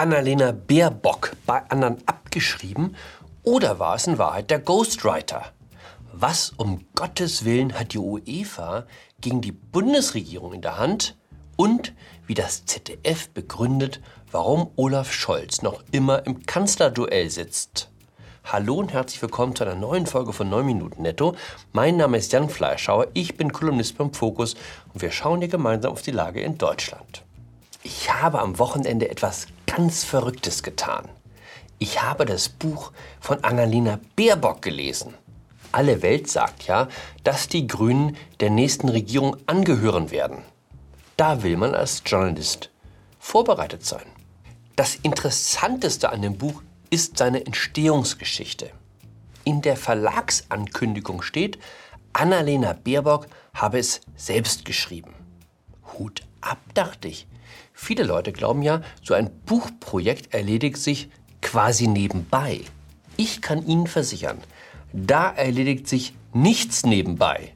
Annalena Baerbock bei anderen abgeschrieben oder war es in Wahrheit der Ghostwriter? Was um Gottes Willen hat die UEFA gegen die Bundesregierung in der Hand? Und wie das ZDF begründet, warum Olaf Scholz noch immer im Kanzlerduell sitzt. Hallo und herzlich willkommen zu einer neuen Folge von 9 Minuten Netto. Mein Name ist Jan Fleischhauer, ich bin Kolumnist beim Fokus und wir schauen hier gemeinsam auf die Lage in Deutschland. Ich habe am Wochenende etwas ganz Verrücktes getan. Ich habe das Buch von Annalena Baerbock gelesen. Alle Welt sagt ja, dass die Grünen der nächsten Regierung angehören werden. Da will man als Journalist vorbereitet sein. Das Interessanteste an dem Buch ist seine Entstehungsgeschichte. In der Verlagsankündigung steht, Annalena Baerbock habe es selbst geschrieben. Hut ab, dachte ich. Viele Leute glauben ja, so ein Buchprojekt erledigt sich quasi nebenbei. Ich kann Ihnen versichern, da erledigt sich nichts nebenbei.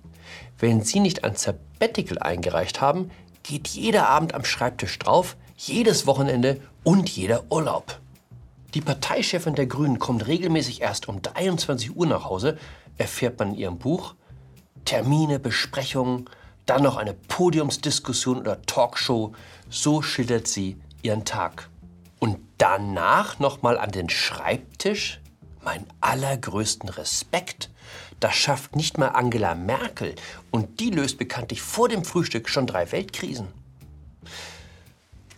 Wenn Sie nicht ein Sabbatical eingereicht haben, geht jeder Abend am Schreibtisch drauf, jedes Wochenende und jeder Urlaub. Die Parteichefin der Grünen kommt regelmäßig erst um 23 Uhr nach Hause, erfährt man in ihrem Buch. Termine, Besprechungen, dann noch eine Podiumsdiskussion oder Talkshow. So schildert sie ihren Tag. Und danach nochmal an den Schreibtisch? Mein allergrößten Respekt. Das schafft nicht mal Angela Merkel. Und die löst bekanntlich vor dem Frühstück schon drei Weltkrisen.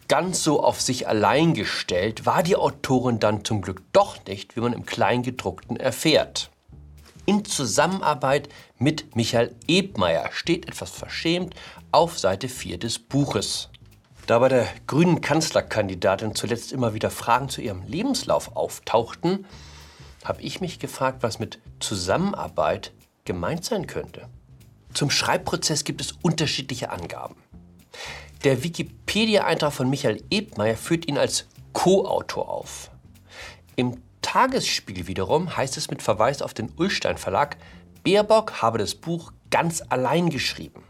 Ganz so auf sich allein gestellt war die Autorin dann zum Glück doch nicht, wie man im Kleingedruckten erfährt. In Zusammenarbeit mit Michael Ebmeier steht etwas verschämt auf Seite 4 des Buches. Da bei der grünen Kanzlerkandidatin zuletzt immer wieder Fragen zu ihrem Lebenslauf auftauchten, habe ich mich gefragt, was mit Zusammenarbeit gemeint sein könnte. Zum Schreibprozess gibt es unterschiedliche Angaben. Der Wikipedia-Eintrag von Michael Ebmeier führt ihn als Co-Autor auf. Im Tagesspiegel wiederum heißt es mit Verweis auf den Ullstein Verlag, Baerbock habe das Buch ganz allein geschrieben.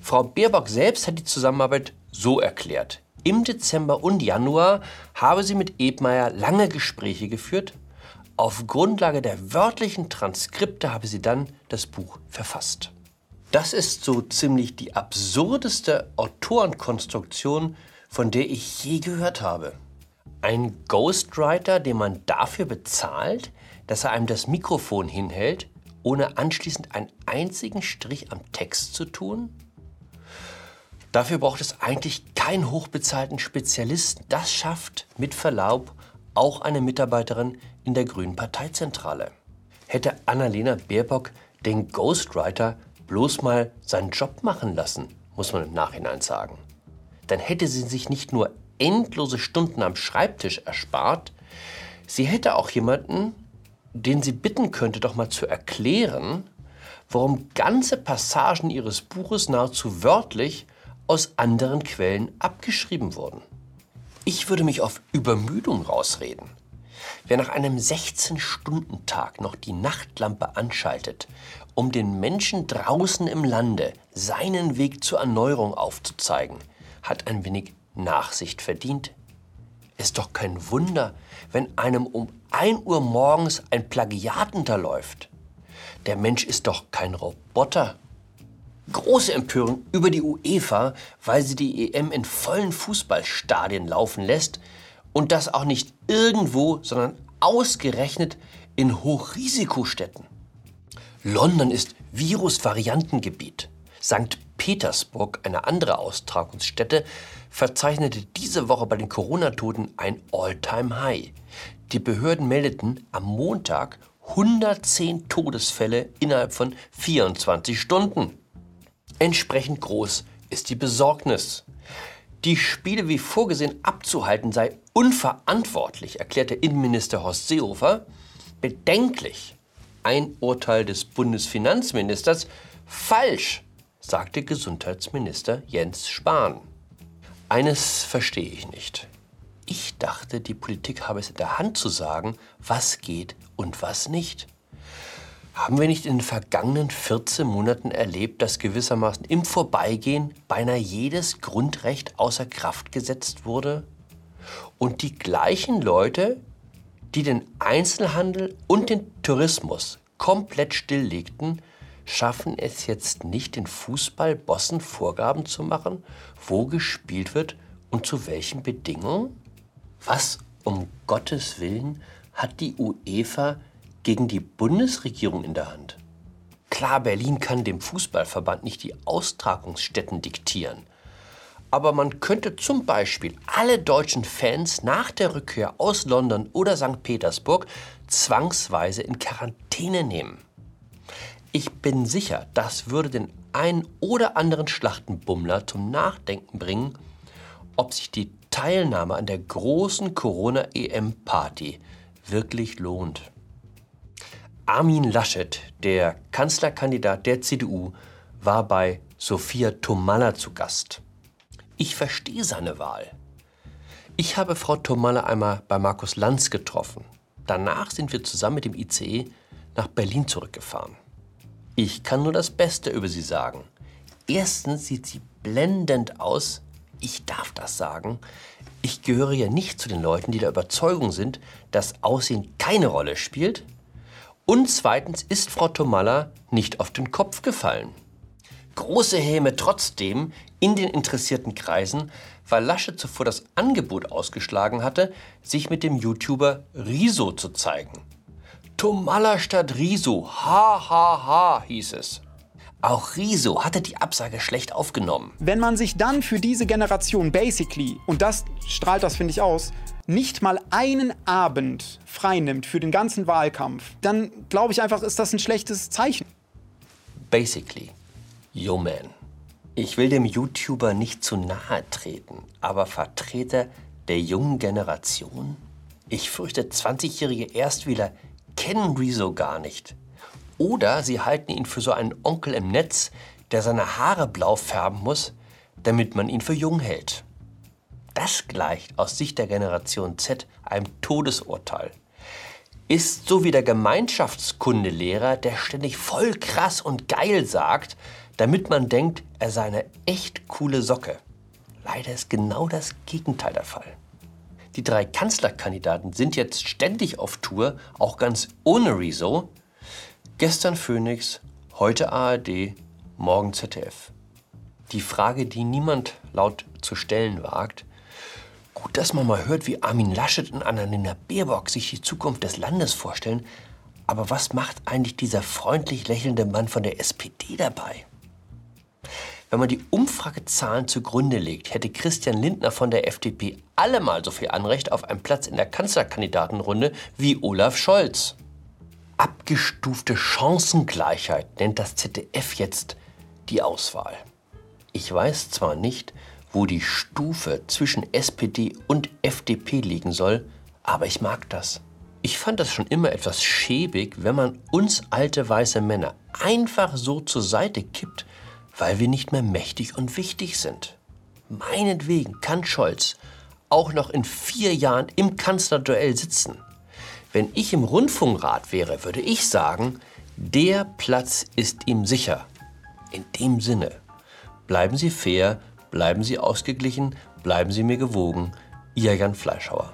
Frau Baerbock selbst hat die Zusammenarbeit so erklärt. Im Dezember und Januar habe sie mit Ebmeier lange Gespräche geführt. Auf Grundlage der wörtlichen Transkripte habe sie dann das Buch verfasst. Das ist so ziemlich die absurdeste Autorenkonstruktion, von der ich je gehört habe. Ein Ghostwriter, den man dafür bezahlt, dass er einem das Mikrofon hinhält, ohne anschließend einen einzigen Strich am Text zu tun? Dafür braucht es eigentlich keinen hochbezahlten Spezialisten. Das schafft mit Verlaub auch eine Mitarbeiterin in der Grünen Parteizentrale. Hätte Annalena Baerbock den Ghostwriter bloß mal seinen Job machen lassen, muss man im Nachhinein sagen. Dann hätte sie sich nicht nur endlose Stunden am Schreibtisch erspart, sie hätte auch jemanden, den sie bitten könnte, doch mal zu erklären, warum ganze Passagen ihres Buches nahezu wörtlich aus anderen Quellen abgeschrieben wurden. Ich würde mich auf Übermüdung rausreden. Wer nach einem 16-Stunden-Tag noch die Nachtlampe anschaltet, um den Menschen draußen im Lande seinen Weg zur Erneuerung aufzuzeigen, hat ein wenig Nachsicht verdient. Ist doch kein Wunder, wenn einem um 1 Uhr morgens ein Plagiat unterläuft. Der Mensch ist doch kein Roboter. Große Empörung über die UEFA, weil sie die EM in vollen Fußballstadien laufen lässt und das auch nicht irgendwo, sondern ausgerechnet in Hochrisikostädten. London ist Virusvariantengebiet. St. Petersburg, eine andere Austragungsstätte, verzeichnete diese Woche bei den Corona-Toten ein All-Time-High. Die Behörden meldeten am Montag 110 Todesfälle innerhalb von 24 Stunden. Entsprechend groß ist die Besorgnis. Die Spiele wie vorgesehen abzuhalten sei unverantwortlich, erklärte Innenminister Horst Seehofer. Bedenklich. Ein Urteil des Bundesfinanzministers. Falsch, sagte Gesundheitsminister Jens Spahn. Eines verstehe ich nicht. Ich dachte, die Politik habe es in der Hand zu sagen, was geht und was nicht. Haben wir nicht in den vergangenen 14 Monaten erlebt, dass gewissermaßen im Vorbeigehen beinahe jedes Grundrecht außer Kraft gesetzt wurde? Und die gleichen Leute, die den Einzelhandel und den Tourismus komplett stilllegten, schaffen es jetzt nicht, den Fußballbossen Vorgaben zu machen, wo gespielt wird und zu welchen Bedingungen? Was um Gottes Willen hat die UEFA gegen die Bundesregierung in der Hand? Klar, Berlin kann dem Fußballverband nicht die Austragungsstätten diktieren. Aber man könnte zum Beispiel alle deutschen Fans nach der Rückkehr aus London oder St. Petersburg zwangsweise in Quarantäne nehmen. Ich bin sicher, das würde den einen oder anderen Schlachtenbummler zum Nachdenken bringen, ob sich die Teilnahme an der großen Corona-EM-Party wirklich lohnt. Armin Laschet, der Kanzlerkandidat der CDU, war bei Sophia Tomalla zu Gast. Ich verstehe seine Wahl. Ich habe Frau Tomalla einmal bei Markus Lanz getroffen. Danach sind wir zusammen mit dem ICE nach Berlin zurückgefahren. Ich kann nur das Beste über sie sagen. Erstens sieht sie blendend aus. Ich darf das sagen. Ich gehöre ja nicht zu den Leuten, die der Überzeugung sind, dass Aussehen keine Rolle spielt. Und zweitens ist Frau Tomalla nicht auf den Kopf gefallen. Große Häme trotzdem in den interessierten Kreisen, weil Lasche zuvor das Angebot ausgeschlagen hatte, sich mit dem YouTuber Riso zu zeigen. Tomalla statt Riso, ha ha ha, hieß es. Auch Riso hatte die Absage schlecht aufgenommen. Wenn man sich dann für diese Generation basically, und das strahlt das, finde ich, aus, nicht mal einen Abend freinimmt für den ganzen Wahlkampf, dann glaube ich einfach, ist das ein schlechtes Zeichen. Basically. Yo man. Ich will dem YouTuber nicht zu nahe treten, aber Vertreter der jungen Generation? Ich fürchte, 20-jährige Erstwähler kennen Rezo gar nicht. Oder sie halten ihn für so einen Onkel im Netz, der seine Haare blau färben muss, damit man ihn für jung hält. Das gleicht aus Sicht der Generation Z einem Todesurteil. Ist so wie der Gemeinschaftskundelehrer, der ständig voll krass und geil sagt, damit man denkt, er sei eine echt coole Socke. Leider ist genau das Gegenteil der Fall. Die drei Kanzlerkandidaten sind jetzt ständig auf Tour, auch ganz ohne Rezo. Gestern Phoenix, heute ARD, morgen ZDF. Die Frage, die niemand laut zu stellen wagt, gut, dass man mal hört, wie Armin Laschet und Annalena Baerbock sich die Zukunft des Landes vorstellen, aber was macht eigentlich dieser freundlich lächelnde Mann von der SPD dabei? Wenn man die Umfragezahlen zugrunde legt, hätte Christian Lindner von der FDP allemal so viel Anrecht auf einen Platz in der Kanzlerkandidatenrunde wie Olaf Scholz. Abgestufte Chancengleichheit nennt das ZDF jetzt die Auswahl. Ich weiß zwar nicht, wo die Stufe zwischen SPD und FDP liegen soll, aber ich mag das. Ich fand das schon immer etwas schäbig, wenn man uns alte weiße Männer einfach so zur Seite kippt, weil wir nicht mehr mächtig und wichtig sind. Meinetwegen kann Scholz auch noch in vier Jahren im Kanzlerduell sitzen. Wenn ich im Rundfunkrat wäre, würde ich sagen, der Platz ist ihm sicher. In dem Sinne, bleiben Sie fair, bleiben Sie ausgeglichen, bleiben Sie mir gewogen. Ihr Jan Fleischhauer.